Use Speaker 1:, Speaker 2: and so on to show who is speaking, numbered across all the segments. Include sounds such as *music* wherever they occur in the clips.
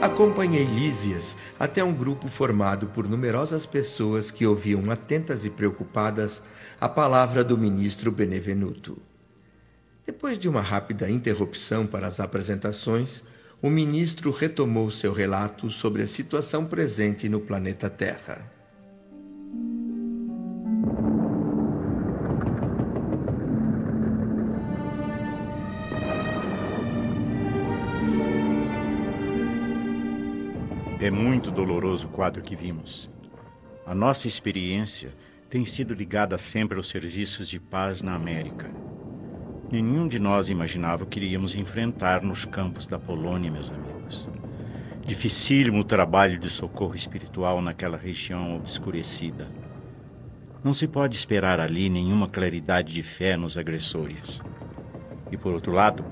Speaker 1: Acompanhei Lísias até um grupo formado por numerosas pessoas que ouviam atentas e preocupadas a palavra do ministro Benevenuto. Depois de uma rápida interrupção para as apresentações, o ministro retomou seu relato sobre a situação presente no planeta Terra.
Speaker 2: É muito doloroso o quadro que vimos. A nossa experiência tem sido ligada sempre aos serviços de paz na América. Nenhum de nós imaginava o que iríamos enfrentar nos campos da Polônia, meus amigos. Dificílimo o trabalho de socorro espiritual naquela região obscurecida. Não se pode esperar ali nenhuma claridade de fé nos agressores. E por outro lado,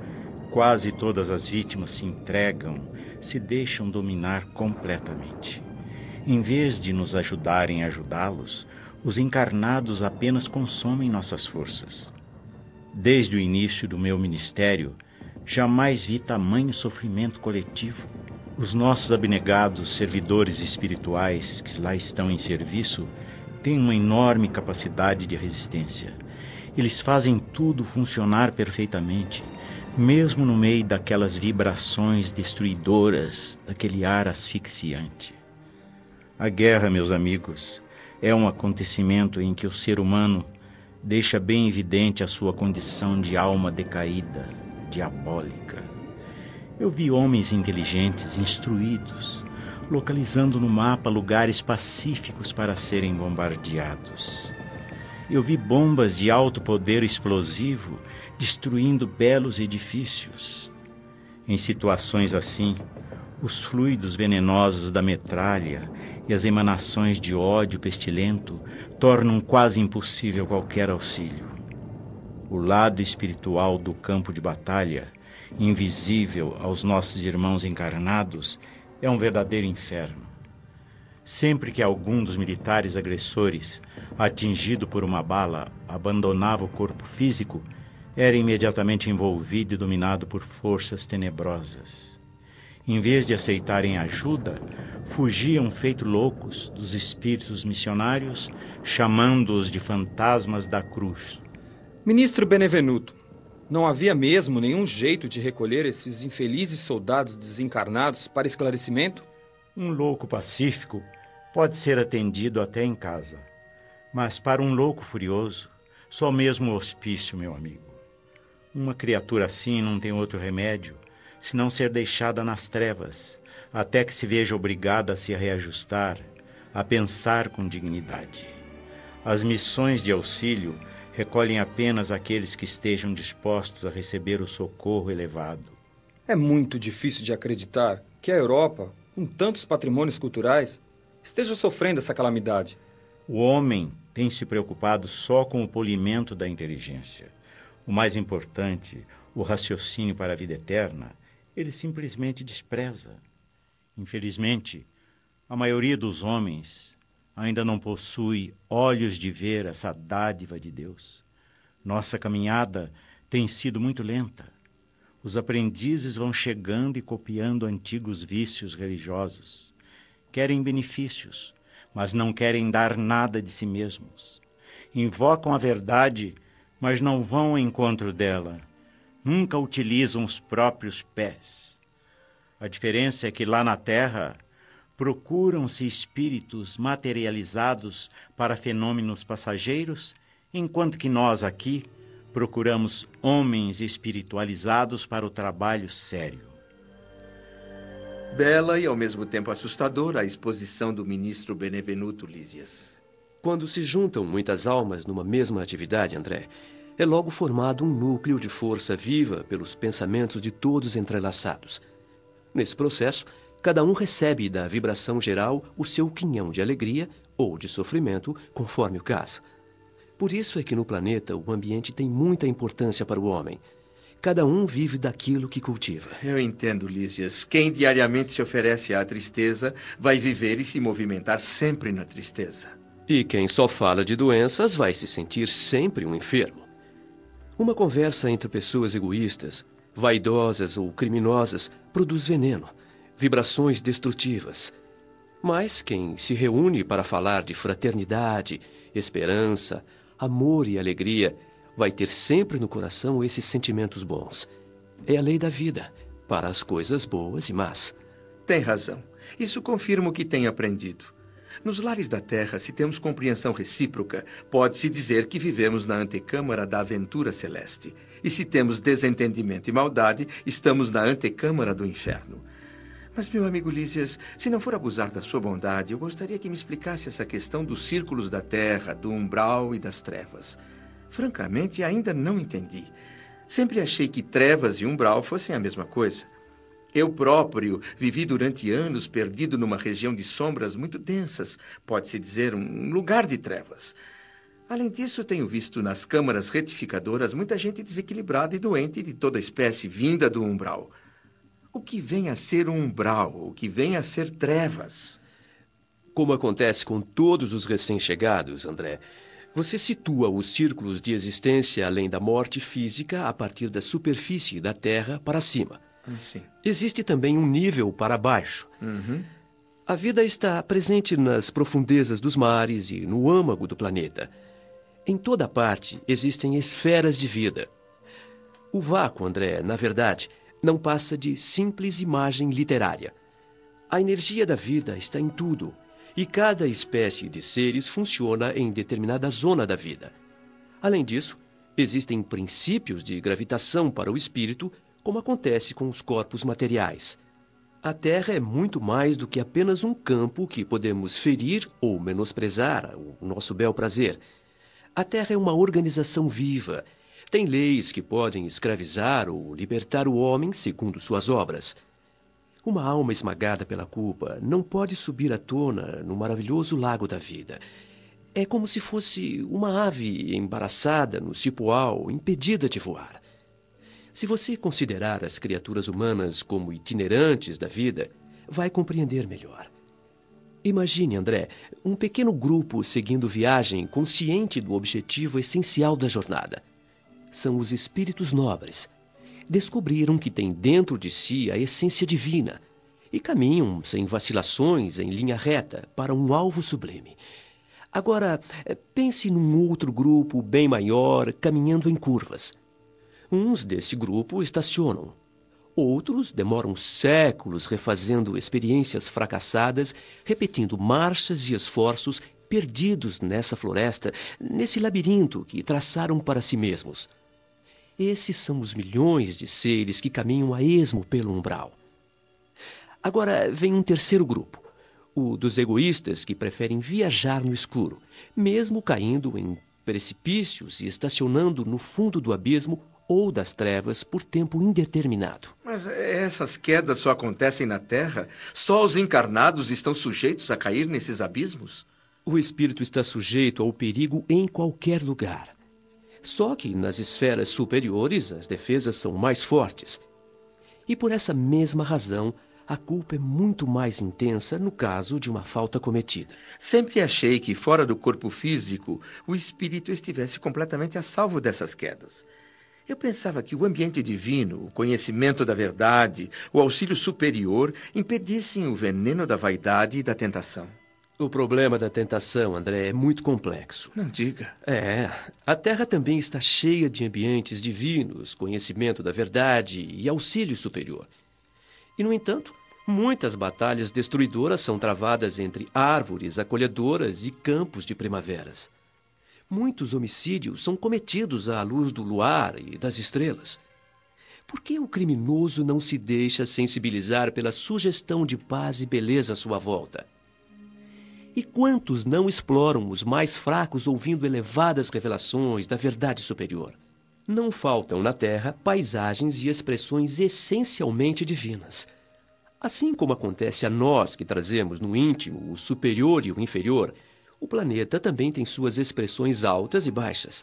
Speaker 2: quase todas as vítimas se entregam se deixam dominar completamente. Em vez de nos ajudarem a ajudá-los, os encarnados apenas consomem nossas forças. Desde o início do meu ministério, jamais vi tamanho sofrimento coletivo. Os nossos abnegados servidores espirituais que lá estão em serviço têm uma enorme capacidade de resistência. Eles fazem tudo funcionar perfeitamente mesmo no meio daquelas vibrações destruidoras, daquele ar asfixiante. A guerra, meus amigos, é um acontecimento em que o ser humano deixa bem evidente a sua condição de alma decaída, diabólica. Eu vi homens inteligentes, instruídos, localizando no mapa lugares pacíficos para serem bombardeados. Eu vi bombas de alto poder explosivo destruindo belos edifícios. Em situações assim, os fluidos venenosos da metralha e as emanações de ódio pestilento tornam quase impossível qualquer auxílio. O lado espiritual do campo de batalha, invisível aos nossos irmãos encarnados, é um verdadeiro inferno. Sempre que algum dos militares agressores, atingido por uma bala, abandonava o corpo físico, era imediatamente envolvido e dominado por forças tenebrosas. Em vez de aceitarem ajuda, fugiam feito loucos dos espíritos missionários, chamando-os de fantasmas da cruz.
Speaker 3: Ministro Benevenuto, não havia mesmo nenhum jeito de recolher esses infelizes soldados desencarnados para esclarecimento?
Speaker 2: Um louco pacífico pode ser atendido até em casa. Mas para um louco furioso, só mesmo o hospício, meu amigo. Uma criatura assim não tem outro remédio senão ser deixada nas trevas, até que se veja obrigada a se reajustar, a pensar com dignidade. As missões de auxílio recolhem apenas aqueles que estejam dispostos a receber o socorro elevado.
Speaker 3: É muito difícil de acreditar que a Europa, com tantos patrimônios culturais, esteja sofrendo essa calamidade.
Speaker 2: O homem tem se preocupado só com o polimento da inteligência. O mais importante, o raciocínio para a vida eterna, ele simplesmente despreza. Infelizmente, a maioria dos homens ainda não possui olhos de ver essa dádiva de Deus. Nossa caminhada tem sido muito lenta. Os aprendizes vão chegando e copiando antigos vícios religiosos querem benefícios, mas não querem dar nada de si mesmos. Invocam a verdade, mas não vão ao encontro dela. Nunca utilizam os próprios pés. A diferença é que lá na terra procuram-se espíritos materializados para fenômenos passageiros, enquanto que nós aqui procuramos homens espiritualizados para o trabalho sério.
Speaker 1: Bela e ao mesmo tempo assustadora a exposição do ministro Benevenuto Lísias.
Speaker 4: Quando se juntam muitas almas numa mesma atividade, André, é logo formado um núcleo de força viva pelos pensamentos de todos entrelaçados. Nesse processo, cada um recebe da vibração geral o seu quinhão de alegria ou de sofrimento, conforme o caso. Por isso é que no planeta o ambiente tem muita importância para o homem. Cada um vive daquilo que cultiva.
Speaker 1: Eu entendo, Lísias. Quem diariamente se oferece à tristeza vai viver e se movimentar sempre na tristeza.
Speaker 4: E quem só fala de doenças vai se sentir sempre um enfermo. Uma conversa entre pessoas egoístas, vaidosas ou criminosas produz veneno, vibrações destrutivas. Mas quem se reúne para falar de fraternidade, esperança, amor e alegria vai ter sempre no coração esses sentimentos bons. É a lei da vida, para as coisas boas e más.
Speaker 1: Tem razão. Isso confirma o que tenho aprendido. Nos lares da Terra, se temos compreensão recíproca, pode-se dizer que vivemos na antecâmara da aventura celeste. E se temos desentendimento e maldade, estamos na antecâmara do inferno. Mas, meu amigo Lísias, se não for abusar da sua bondade, eu gostaria que me explicasse essa questão dos círculos da Terra, do umbral e das trevas. Francamente, ainda não entendi. Sempre achei que trevas e umbral fossem a mesma coisa. Eu próprio vivi durante anos perdido numa região de sombras muito densas, pode-se dizer um lugar de trevas. Além disso, tenho visto nas câmaras retificadoras muita gente desequilibrada e doente de toda espécie vinda do umbral. O que vem a ser um umbral? O que vem a ser trevas?
Speaker 4: Como acontece com todos os recém-chegados, André, você situa os círculos de existência além da morte física a partir da superfície da Terra para cima.
Speaker 1: Ah,
Speaker 4: Existe também um nível para baixo.
Speaker 1: Uhum.
Speaker 4: A vida está presente nas profundezas dos mares e no âmago do planeta. Em toda parte existem esferas de vida. O vácuo, André, na verdade, não passa de simples imagem literária. A energia da vida está em tudo, e cada espécie de seres funciona em determinada zona da vida. Além disso, existem princípios de gravitação para o espírito como acontece com os corpos materiais. A Terra é muito mais do que apenas um campo que podemos ferir ou menosprezar o nosso bel prazer. A Terra é uma organização viva. Tem leis que podem escravizar ou libertar o homem segundo suas obras. Uma alma esmagada pela culpa não pode subir à tona no maravilhoso lago da vida. É como se fosse uma ave embaraçada no cipoal, impedida de voar. Se você considerar as criaturas humanas como itinerantes da vida, vai compreender melhor. Imagine, André, um pequeno grupo seguindo viagem consciente do objetivo essencial da jornada. São os espíritos nobres. Descobriram que têm dentro de si a essência divina e caminham sem vacilações em linha reta para um alvo sublime. Agora, pense num outro grupo bem maior caminhando em curvas. Uns desse grupo estacionam. Outros demoram séculos refazendo experiências fracassadas, repetindo marchas e esforços perdidos nessa floresta, nesse labirinto que traçaram para si mesmos. Esses são os milhões de seres que caminham a esmo pelo umbral. Agora vem um terceiro grupo, o dos egoístas que preferem viajar no escuro, mesmo caindo em precipícios e estacionando no fundo do abismo ou das trevas por tempo indeterminado.
Speaker 1: Mas essas quedas só acontecem na Terra? Só os encarnados estão sujeitos a cair nesses abismos?
Speaker 4: O espírito está sujeito ao perigo em qualquer lugar. Só que nas esferas superiores as defesas são mais fortes. E por essa mesma razão, a culpa é muito mais intensa no caso de uma falta cometida.
Speaker 1: Sempre achei que, fora do corpo físico, o espírito estivesse completamente a salvo dessas quedas. Eu pensava que o ambiente divino, o conhecimento da verdade, o auxílio superior impedissem o veneno da vaidade e da tentação.
Speaker 4: O problema da tentação, André, é muito complexo.
Speaker 1: Não diga.
Speaker 4: É. A Terra também está cheia de ambientes divinos, conhecimento da verdade e auxílio superior. E, no entanto, muitas batalhas destruidoras são travadas entre árvores acolhedoras e campos de primaveras. Muitos homicídios são cometidos à luz do luar e das estrelas. Por que o criminoso não se deixa sensibilizar pela sugestão de paz e beleza à sua volta? E quantos não exploram os mais fracos ouvindo elevadas revelações da verdade superior? Não faltam na Terra paisagens e expressões essencialmente divinas. Assim como acontece a nós que trazemos no íntimo o superior e o inferior, o planeta também tem suas expressões altas e baixas.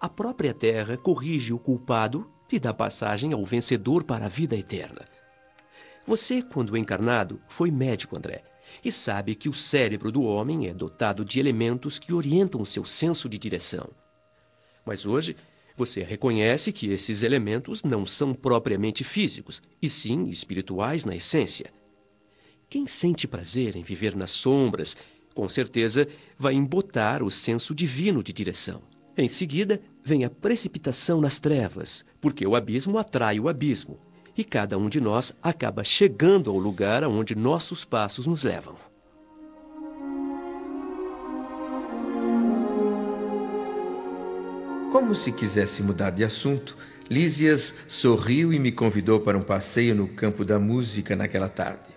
Speaker 4: A própria Terra corrige o culpado e dá passagem ao vencedor para a vida eterna. Você, quando encarnado, foi médico, André, e sabe que o cérebro do homem é dotado de elementos que orientam o seu senso de direção. Mas hoje, você reconhece que esses elementos não são propriamente físicos, e sim espirituais na essência. Quem sente prazer em viver nas sombras, com certeza vai embotar o senso divino de direção. Em seguida, vem a precipitação nas trevas, porque o abismo atrai o abismo, e cada um de nós acaba chegando ao lugar aonde nossos passos nos levam.
Speaker 1: Como se quisesse mudar de assunto, Lísias sorriu e me convidou para um passeio no campo da música naquela tarde.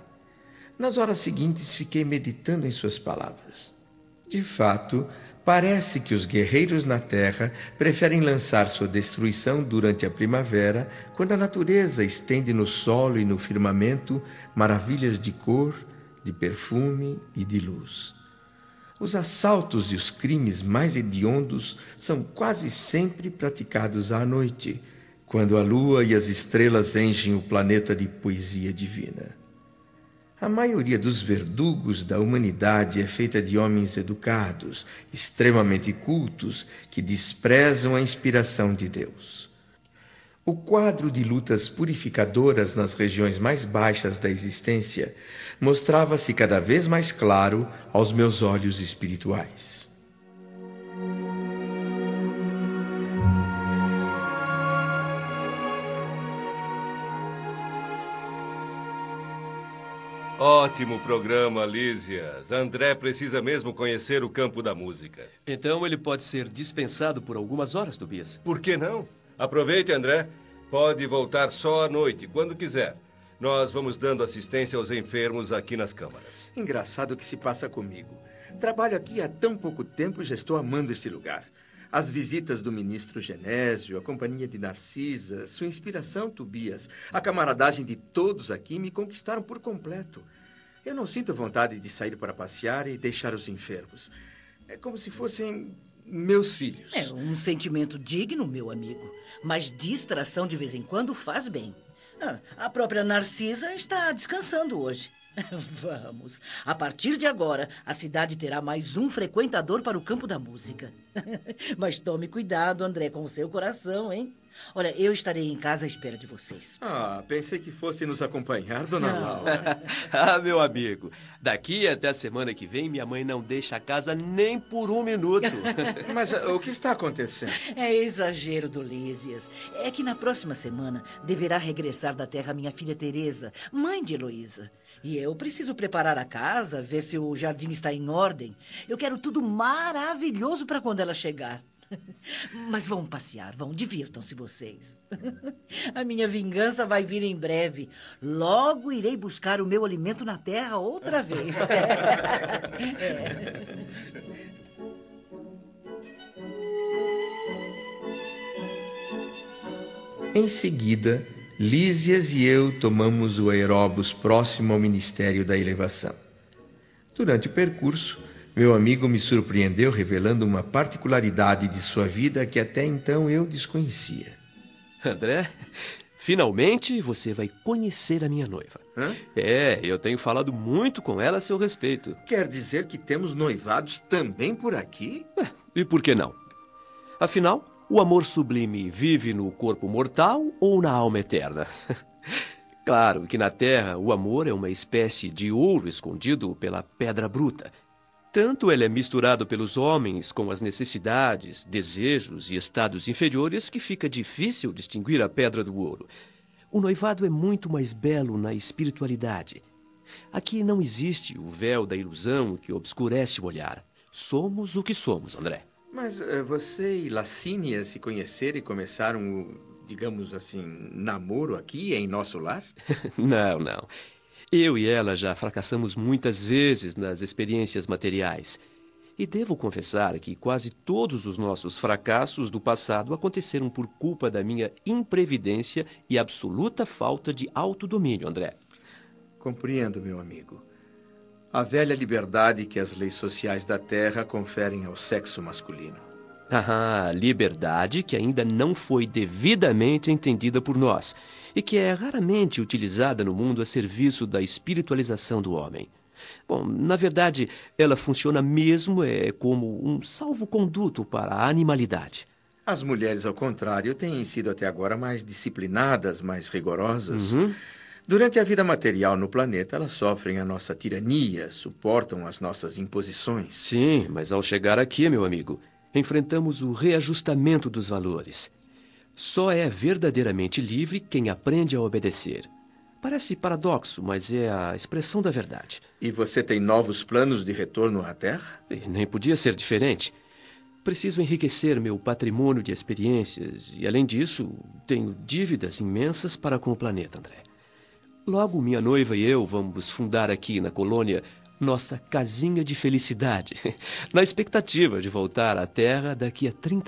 Speaker 1: Nas horas seguintes, fiquei meditando em suas palavras. De fato, parece que os guerreiros na terra preferem lançar sua destruição durante a primavera, quando a natureza estende no solo e no firmamento maravilhas de cor, de perfume e de luz. Os assaltos e os crimes mais hediondos são quase sempre praticados à noite, quando a lua e as estrelas enchem o planeta de poesia divina. A maioria dos verdugos da humanidade é feita de homens educados, extremamente cultos, que desprezam a inspiração de Deus. O quadro de lutas purificadoras nas regiões mais baixas da existência mostrava-se cada vez mais claro aos meus olhos espirituais.
Speaker 5: Ótimo programa, Lísias. André precisa mesmo conhecer o campo da música.
Speaker 4: Então ele pode ser dispensado por algumas horas, Tobias.
Speaker 5: Por que não? Aproveite, André. Pode voltar só à noite, quando quiser. Nós vamos dando assistência aos enfermos aqui nas câmaras.
Speaker 1: Engraçado o que se passa comigo. Trabalho aqui há tão pouco tempo e já estou amando este lugar. As visitas do ministro Genésio, a companhia de Narcisa, sua inspiração, Tobias, a camaradagem de todos aqui me conquistaram por completo. Eu não sinto vontade de sair para passear e deixar os enfermos. É como se fossem meus filhos.
Speaker 6: É um sentimento digno, meu amigo. Mas distração de vez em quando faz bem. Ah, a própria Narcisa está descansando hoje. *laughs* Vamos. A partir de agora, a cidade terá mais um frequentador para o campo da música. *laughs* Mas tome cuidado, André, com o seu coração, hein? Olha, eu estarei em casa à espera de vocês.
Speaker 1: Ah, pensei que fosse nos acompanhar, dona não. Laura. *laughs*
Speaker 4: ah, meu amigo, daqui até a semana que vem, minha mãe não deixa a casa nem por um minuto.
Speaker 1: Mas uh, o que está acontecendo?
Speaker 6: É exagero do Lísias. É que na próxima semana deverá regressar da terra minha filha Teresa, mãe de Heloísa. E eu preciso preparar a casa, ver se o jardim está em ordem. Eu quero tudo maravilhoso para quando ela chegar. *laughs* Mas vão passear, vão, divirtam-se vocês. *laughs* A minha vingança vai vir em breve. Logo irei buscar o meu alimento na terra outra *laughs* vez. É.
Speaker 1: Em seguida, Lísias e eu tomamos o aeróbus próximo ao Ministério da Elevação. Durante o percurso, meu amigo me surpreendeu revelando uma particularidade de sua vida que até então eu desconhecia.
Speaker 4: André, finalmente você vai conhecer a minha noiva. Hã? É, eu tenho falado muito com ela a seu respeito.
Speaker 1: Quer dizer que temos noivados também por aqui?
Speaker 4: É, e por que não? Afinal, o amor sublime vive no corpo mortal ou na alma eterna? *laughs* claro que na Terra o amor é uma espécie de ouro escondido pela pedra bruta. Tanto ele é misturado pelos homens com as necessidades, desejos e estados inferiores que fica difícil distinguir a pedra do ouro. O noivado é muito mais belo na espiritualidade. Aqui não existe o véu da ilusão que obscurece o olhar. Somos o que somos, André.
Speaker 1: Mas uh, você e Lacínia se conheceram e começaram o, digamos assim, namoro aqui em nosso lar? *laughs*
Speaker 4: não, não. Eu e ela já fracassamos muitas vezes nas experiências materiais. E devo confessar que quase todos os nossos fracassos do passado aconteceram por culpa da minha imprevidência e absoluta falta de autodomínio, André.
Speaker 1: Compreendo, meu amigo a velha liberdade que as leis sociais da Terra conferem ao sexo masculino.
Speaker 4: Ah, liberdade que ainda não foi devidamente entendida por nós e que é raramente utilizada no mundo a serviço da espiritualização do homem. Bom, na verdade, ela funciona mesmo é, como um salvo-conduto para a animalidade.
Speaker 1: As mulheres, ao contrário, têm sido até agora mais disciplinadas, mais rigorosas. Uhum. Durante a vida material no planeta, elas sofrem a nossa tirania, suportam as nossas imposições.
Speaker 4: Sim, mas ao chegar aqui, meu amigo, enfrentamos o reajustamento dos valores. Só é verdadeiramente livre quem aprende a obedecer. Parece paradoxo, mas é a expressão da verdade.
Speaker 1: E você tem novos planos de retorno à Terra?
Speaker 4: E nem podia ser diferente. Preciso enriquecer meu patrimônio de experiências e, além disso, tenho dívidas imensas para com o planeta, André. Logo, minha noiva e eu vamos fundar aqui na colônia nossa casinha de felicidade, *laughs* na expectativa de voltar à Terra daqui a 30